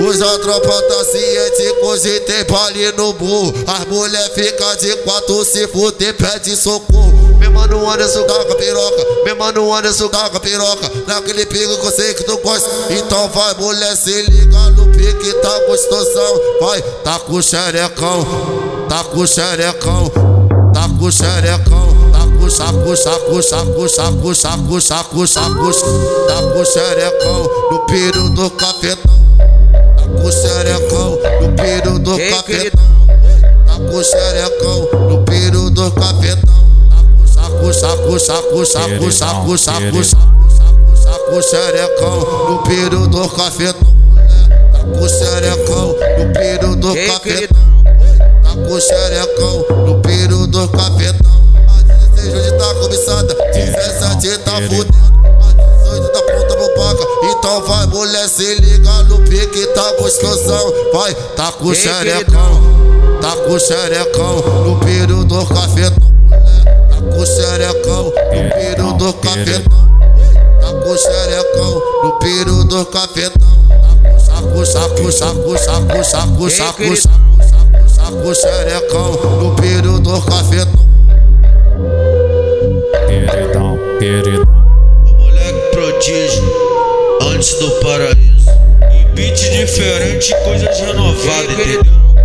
a tropa tá ciente, tem baile no burro. As mulher fica de quatro, se fuder, pede socorro. Meu mano Anderson gaga piroca, meu mano Anderson gaga piroca. Naquele pico que eu sei que tu gosta. Então vai, mulher, se liga no pique, tá gostosão. Vai, tá com xerecão, tá com xerecão, tá com xerecão. Tá com saco, saco, saco, saco, saco, saco, saco, tá com xerecão no piro do cafetão. Cafetão. Tá com xerecão no piro do cafetão saco, saco, saco, saco, saco, saco, saco, saco, xerecão no piro do cafetão. Tá com xerecão no piro do cafetão. Tá com xerecão no piro do cafetão. A 16 hoje tá cobiçada, 17 tá fudendo. A 18 tá pronta pro paca. Então vai, mulher, se liga no pique, tá gostosão. Vai, tá com xerecão, tá com xerecão no piro do cafetão com xerecão no piro do cafetão. Tá com xerecão no piro do cafetão. Saco, saco, saco, saco, saco, saco, saco, saco, xerecão no piro do cafetão. Queridão, queridão. O moleque prodígio, antes do paraíso. Diferente, coisas renovadas, entendeu?